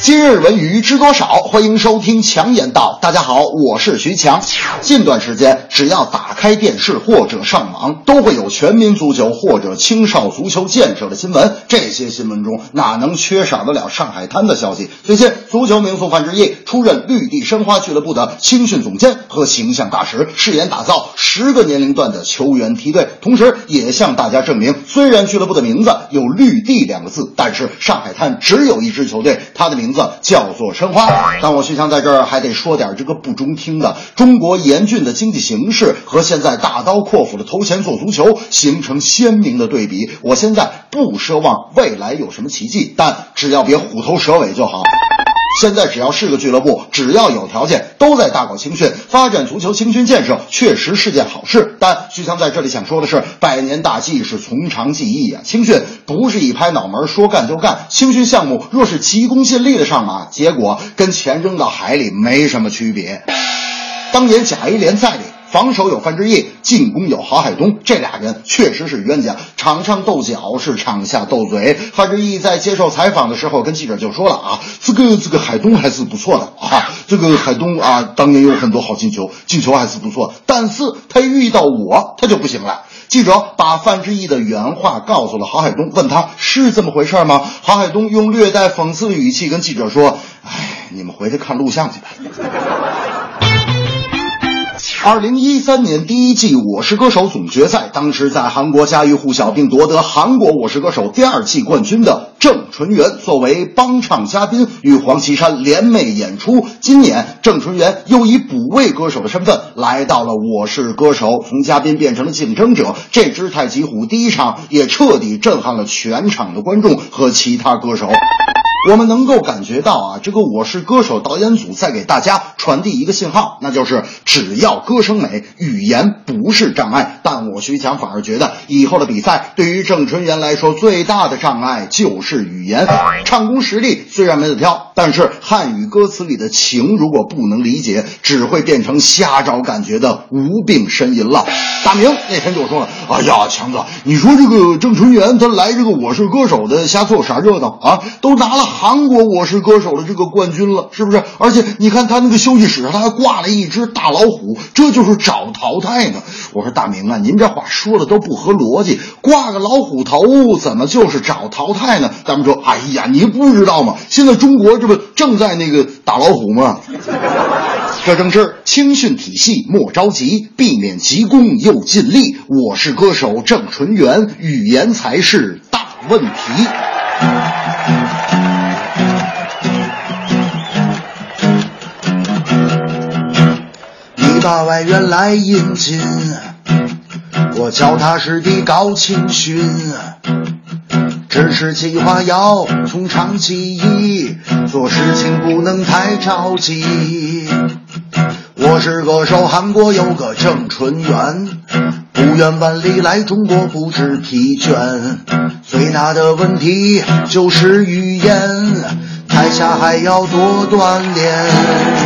今日文娱知多少？欢迎收听强言道。大家好，我是徐强。近段时间，只要打开电视或者上网，都会有全民足球或者青少足球建设的新闻。这些新闻中哪能缺少得了上海滩的消息？最近，足球名宿范志毅出任绿地申花俱乐部的青训总监和形象大使，誓言打造十个年龄段的球员梯队，同时也向大家证明，虽然俱乐部的名字有“绿地”两个字，但是上海滩只有一支球队，它的名名字叫做申花。但我徐强在这儿还得说点这个不中听的：中国严峻的经济形势和现在大刀阔斧的投钱做足球形成鲜明的对比。我现在不奢望未来有什么奇迹，但只要别虎头蛇尾就好。现在只要是个俱乐部，只要有条件，都在大搞青训，发展足球青训建设，确实是件好事。但徐强在这里想说的是，百年大计是从长计议啊，青训不是一拍脑门说干就干，青训项目若是急功近利的上马，结果跟钱扔到海里没什么区别。当年甲 A 联赛里。防守有范志毅，进攻有郝海东，这俩人确实是冤家。场上斗脚是场下斗嘴。范志毅在接受采访的时候跟记者就说了啊，这个这个海东还是不错的啊，这个海东啊，当年有很多好进球，进球还是不错，但是他遇到我他就不行了。记者把范志毅的原话告诉了郝海东，问他是这么回事吗？郝海东用略带讽刺的语气跟记者说：“哎，你们回去看录像去吧。”二零一三年第一季《我是歌手》总决赛，当时在韩国家喻户晓并夺得韩国《我是歌手》第二季冠军的郑淳元作为帮唱嘉宾与黄绮珊联袂演出。今年郑淳元又以补位歌手的身份来到了《我是歌手》，从嘉宾变成了竞争者。这只太极虎第一场也彻底震撼了全场的观众和其他歌手。我们能够感觉到啊，这个《我是歌手》导演组在给大家传递一个信号，那就是只要歌声美，语言不是障碍。但我徐强反而觉得，以后的比赛对于郑淳元来说，最大的障碍就是语言。唱功实力虽然没得挑，但是汉语歌词里的情如果不能理解，只会变成瞎找感觉的无病呻吟了。大明那天就说了：“哎呀，强子，你说这个郑淳元他来这个《我是歌手》的瞎凑啥热闹啊？都拿了。”韩国我是歌手的这个冠军了，是不是？而且你看他那个休息室上，他还挂了一只大老虎，这就是找淘汰呢。我说大明啊，您这话说的都不合逻辑，挂个老虎头怎么就是找淘汰呢？咱们说，哎呀，你不知道吗？现在中国这不正在那个打老虎吗？这正是青训体系莫着急，避免急功又尽力。我是歌手郑淳元，语言才是大问题。外援来引进，我脚踏实地搞青训，只是计划要从长计议，做事情不能太着急。我是歌手，韩国有个郑淳元，不远万里来中国不知疲倦，最大的问题就是语言，台下还要多锻炼。